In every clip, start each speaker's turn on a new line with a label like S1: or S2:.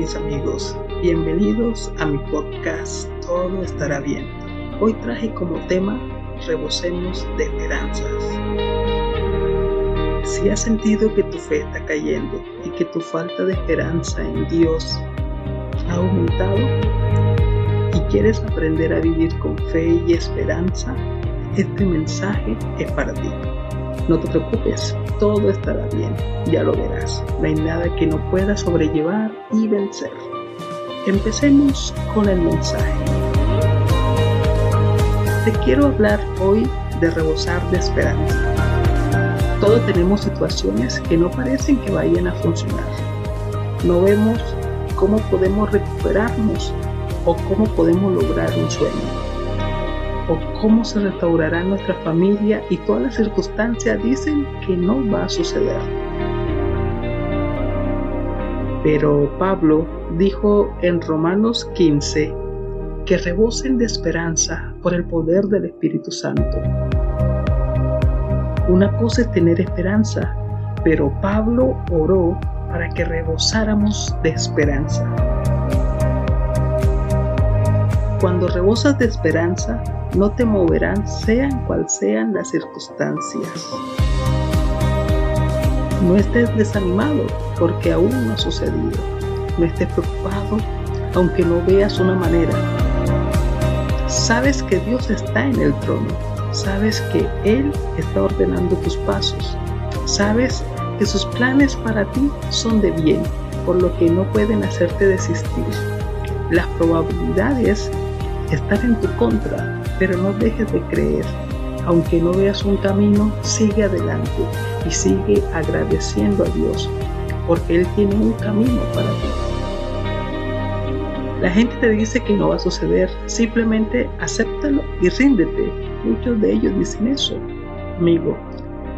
S1: mis amigos, bienvenidos a mi podcast Todo estará bien. Hoy traje como tema Rebosemos de esperanzas. Si has sentido que tu fe está cayendo y que tu falta de esperanza en Dios ha aumentado y quieres aprender a vivir con fe y esperanza, este mensaje es para ti. No te preocupes, todo estará bien, ya lo verás. No hay nada que no pueda sobrellevar y vencer. Empecemos con el mensaje. Te quiero hablar hoy de rebosar de esperanza. Todos tenemos situaciones que no parecen que vayan a funcionar. No vemos cómo podemos recuperarnos o cómo podemos lograr un sueño o cómo se restaurará nuestra familia y todas las circunstancias dicen que no va a suceder. Pero Pablo dijo en Romanos 15 que rebosen de esperanza por el poder del Espíritu Santo. Una cosa es tener esperanza, pero Pablo oró para que rebosáramos de esperanza. Cuando rebosas de esperanza, no te moverán sean cual sean las circunstancias. No estés desanimado porque aún no ha sucedido. No estés preocupado aunque no veas una manera. Sabes que Dios está en el trono. Sabes que Él está ordenando tus pasos. Sabes que sus planes para ti son de bien, por lo que no pueden hacerte desistir. Las probabilidades están en tu contra, pero no dejes de creer. Aunque no veas un camino, sigue adelante y sigue agradeciendo a Dios, porque Él tiene un camino para ti. La gente te dice que no va a suceder, simplemente acéptalo y ríndete. Muchos de ellos dicen eso. Amigo,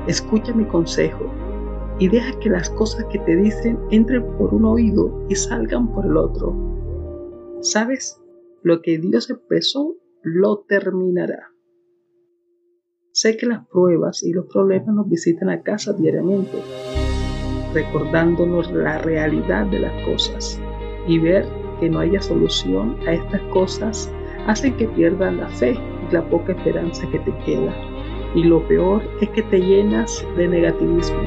S1: escucha mi consejo y deja que las cosas que te dicen entren por un oído y salgan por el otro. ¿Sabes? Lo que Dios empezó lo terminará. Sé que las pruebas y los problemas nos visitan a casa diariamente, recordándonos la realidad de las cosas y ver que no haya solución a estas cosas hacen que pierdan la fe y la poca esperanza que te queda. Y lo peor es que te llenas de negativismo.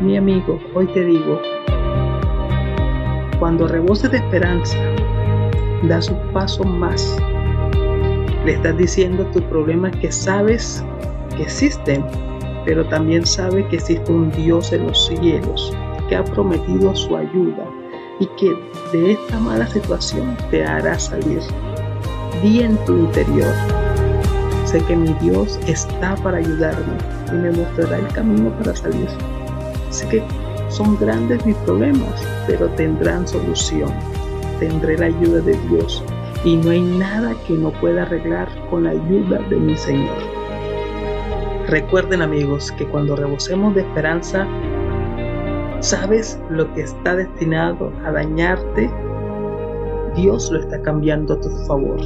S1: Mi amigo, hoy te digo, cuando reboses de esperanza, das un paso más. Le estás diciendo a tu problema que sabes que existen, pero también sabes que existe un Dios en los cielos que ha prometido su ayuda y que de esta mala situación te hará salir. Di en tu interior, sé que mi Dios está para ayudarme y me mostrará el camino para salir. Sé que son grandes mis problemas, pero tendrán solución tendré la ayuda de Dios y no hay nada que no pueda arreglar con la ayuda de mi Señor. Recuerden amigos que cuando rebosemos de esperanza, sabes lo que está destinado a dañarte, Dios lo está cambiando a tu favor.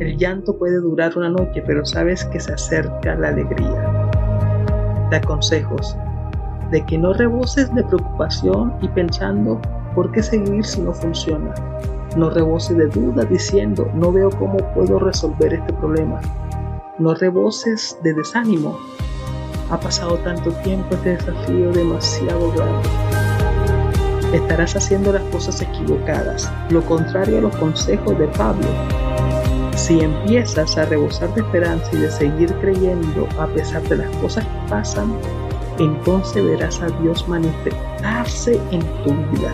S1: El llanto puede durar una noche, pero sabes que se acerca la alegría. Te consejos de que no reboses de preocupación y pensando ¿Por qué seguir si no funciona? No reboses de duda diciendo, no veo cómo puedo resolver este problema. No reboses de desánimo. Ha pasado tanto tiempo este desafío demasiado grande. Estarás haciendo las cosas equivocadas, lo contrario a los consejos de Pablo. Si empiezas a rebosar de esperanza y de seguir creyendo a pesar de las cosas que pasan, entonces verás a Dios manifestarse en tu vida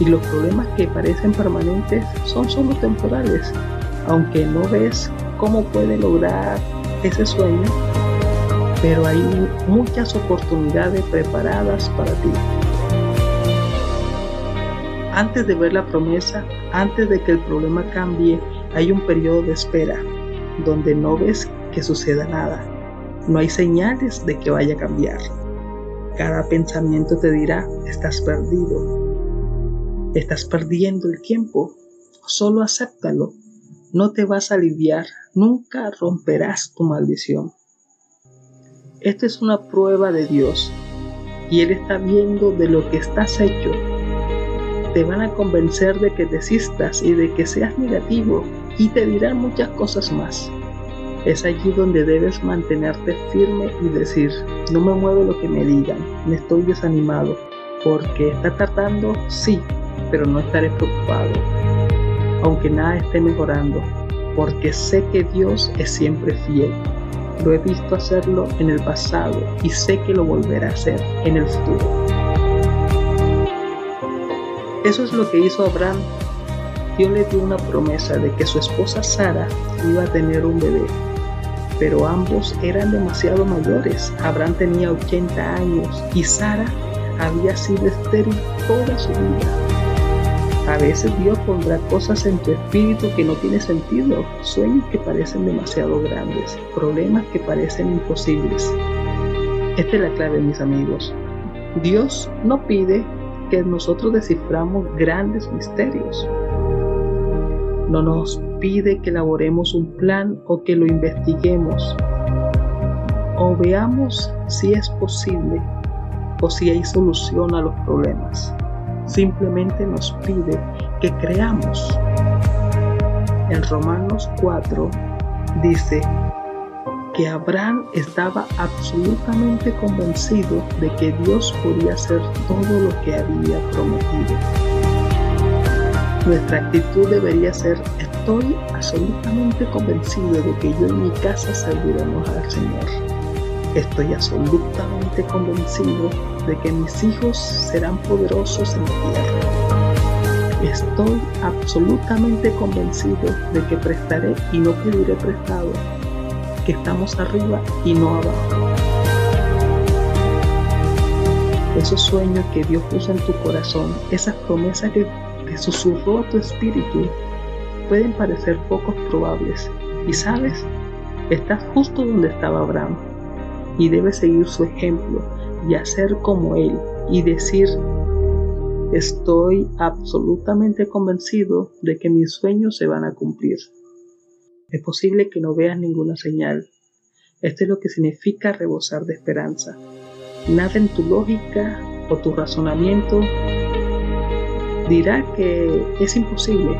S1: y los problemas que parecen permanentes son solo temporales, aunque no ves cómo puede lograr ese sueño, pero hay muchas oportunidades preparadas para ti. Antes de ver la promesa, antes de que el problema cambie, hay un periodo de espera donde no ves que suceda nada. No hay señales de que vaya a cambiar. Cada pensamiento te dirá, estás perdido, Estás perdiendo el tiempo. Solo acéptalo. No te vas a aliviar. Nunca romperás tu maldición. Esta es una prueba de Dios y Él está viendo de lo que estás hecho te van a convencer de que desistas y de que seas negativo y te dirán muchas cosas más. Es allí donde debes mantenerte firme y decir, no me mueve lo que me digan, me estoy desanimado, porque está tardando, sí, pero no estaré preocupado, aunque nada esté mejorando, porque sé que Dios es siempre fiel. Lo he visto hacerlo en el pasado y sé que lo volverá a hacer en el futuro. Eso es lo que hizo Abraham. Dios le dio una promesa de que su esposa Sara iba a tener un bebé pero ambos eran demasiado mayores. Abraham tenía 80 años y Sara había sido estéril toda su vida. A veces Dios pondrá cosas en tu espíritu que no tienen sentido, sueños que parecen demasiado grandes, problemas que parecen imposibles. Esta es la clave, mis amigos. Dios no pide que nosotros desciframos grandes misterios. No nos pide que elaboremos un plan o que lo investiguemos o veamos si es posible o si hay solución a los problemas. Simplemente nos pide que creamos. En Romanos 4 dice que Abraham estaba absolutamente convencido de que Dios podía hacer todo lo que había prometido. Nuestra actitud debería ser, estoy absolutamente convencido de que yo y mi casa serviremos al Señor. Estoy absolutamente convencido de que mis hijos serán poderosos en la tierra. Estoy absolutamente convencido de que prestaré y no pediré prestado, que estamos arriba y no abajo. Esos sueños que Dios puso en tu corazón, esas promesas que susurró a tu espíritu pueden parecer pocos probables. Y sabes, estás justo donde estaba Abraham y debes seguir su ejemplo y hacer como él y decir, estoy absolutamente convencido de que mis sueños se van a cumplir. Es posible que no veas ninguna señal. Esto es lo que significa rebosar de esperanza. Nada en tu lógica o tu razonamiento dirá que es imposible,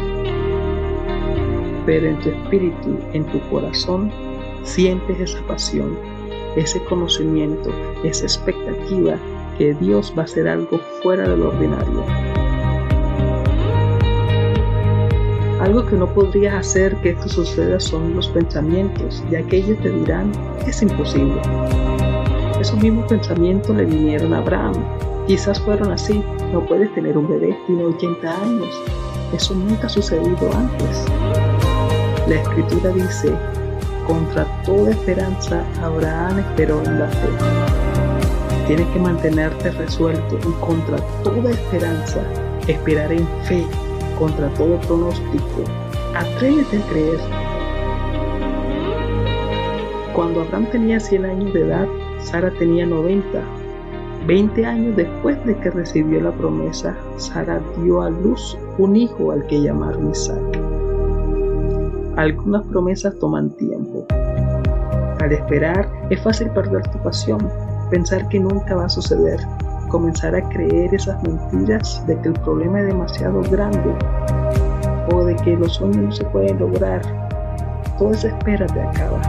S1: pero en tu espíritu, en tu corazón, sientes esa pasión, ese conocimiento, esa expectativa que Dios va a hacer algo fuera de lo ordinario. Algo que no podrías hacer que esto suceda son los pensamientos, ya que ellos te dirán, es imposible. Esos mismos pensamientos le vinieron a Abraham. Quizás fueron así, no puedes tener un bebé, tiene 80 años. Eso nunca ha sucedido antes. La escritura dice, contra toda esperanza Abraham esperó en la fe. Tienes que mantenerte resuelto y contra toda esperanza esperaré en fe, contra todo pronóstico. Atrévete a creer. Cuando Abraham tenía 100 años de edad, Sara tenía 90 Veinte años después de que recibió la promesa, Sara dio a luz un hijo al que llamaron Isaac. Algunas promesas toman tiempo. Al esperar es fácil perder tu pasión, pensar que nunca va a suceder, comenzar a creer esas mentiras de que el problema es demasiado grande o de que los sueños no se pueden lograr. Toda esa espera te acaba.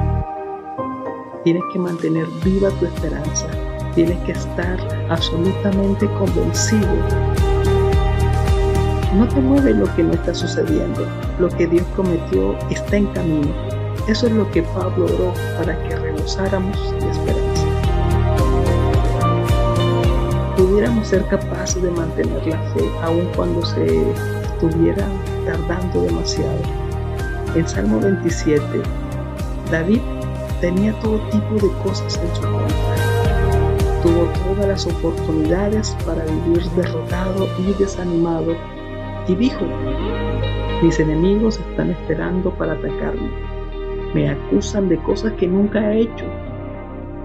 S1: Tienes que mantener viva tu esperanza Tienes que estar absolutamente convencido. No te mueve lo que no está sucediendo. Lo que Dios prometió está en camino. Eso es lo que Pablo oró para que rebosáramos de esperanza. Pudiéramos ser capaces de mantener la fe aun cuando se estuviera tardando demasiado. En Salmo 27, David tenía todo tipo de cosas en su contra tuvo todas las oportunidades para vivir derrotado y desanimado y dijo, mis enemigos están esperando para atacarme, me acusan de cosas que nunca he hecho,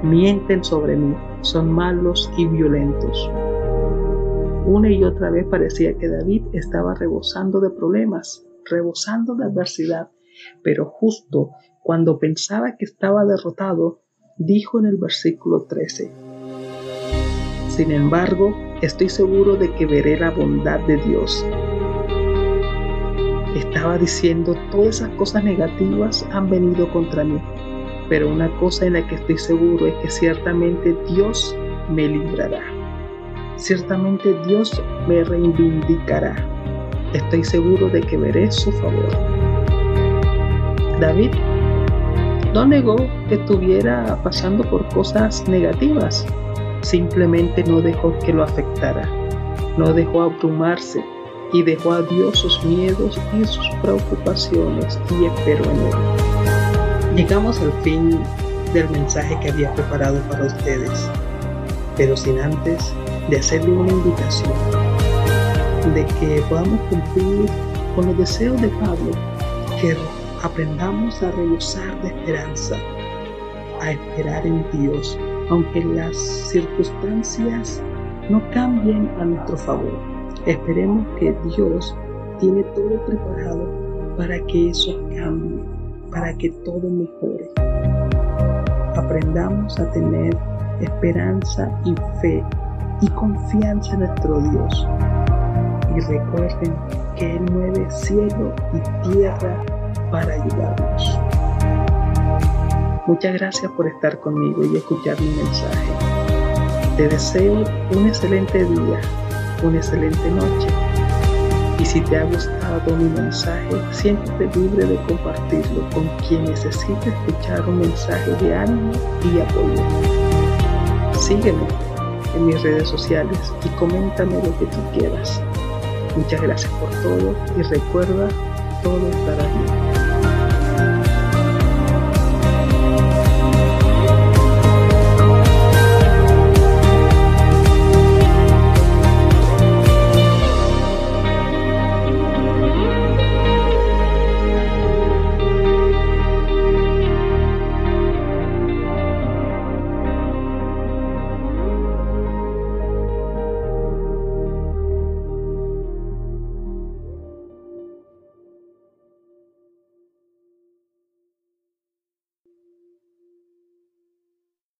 S1: mienten sobre mí, son malos y violentos. Una y otra vez parecía que David estaba rebosando de problemas, rebosando de adversidad, pero justo cuando pensaba que estaba derrotado, dijo en el versículo 13, Sin embargo, estoy seguro de que veré la bondad de Dios. Estaba diciendo todas esas cosas negativas han venido contra mí, pero una cosa en la que estoy seguro es que ciertamente Dios me librará. Ciertamente Dios me reivindicará. Estoy seguro de que veré su favor. David no negó que estuviera pasando por cosas negativas, simplemente no dejó que lo afectara, no dejó abrumarse y dejó a Dios sus miedos y sus preocupaciones y esperó en Él. Llegamos al fin del mensaje que había preparado para ustedes, pero sin antes de hacerle una invitación de que podamos cumplir con los deseos de Pablo, que aprendamos a rebosar de esperanza, a esperar en Dios, aunque las circunstancias no cambien a nuestro favor. Esperemos que Dios tiene todo preparado para que eso cambie, para que todo mejore. Aprendamos a tener esperanza y fe y confianza en nuestro Dios. Y recuerden que Él mueve cielo y tierra para ayudarnos. Muchas gracias por estar conmigo y escuchar mi mensaje. Te deseo un excelente día, una excelente noche. Y si te ha gustado mi mensaje, siéntete libre de compartirlo con quien necesite escuchar un mensaje de ánimo y apoyo. Sígueme en mis redes sociales y coméntame lo que tú quieras. Muchas gracias por todo y recuerda, todo estará bien.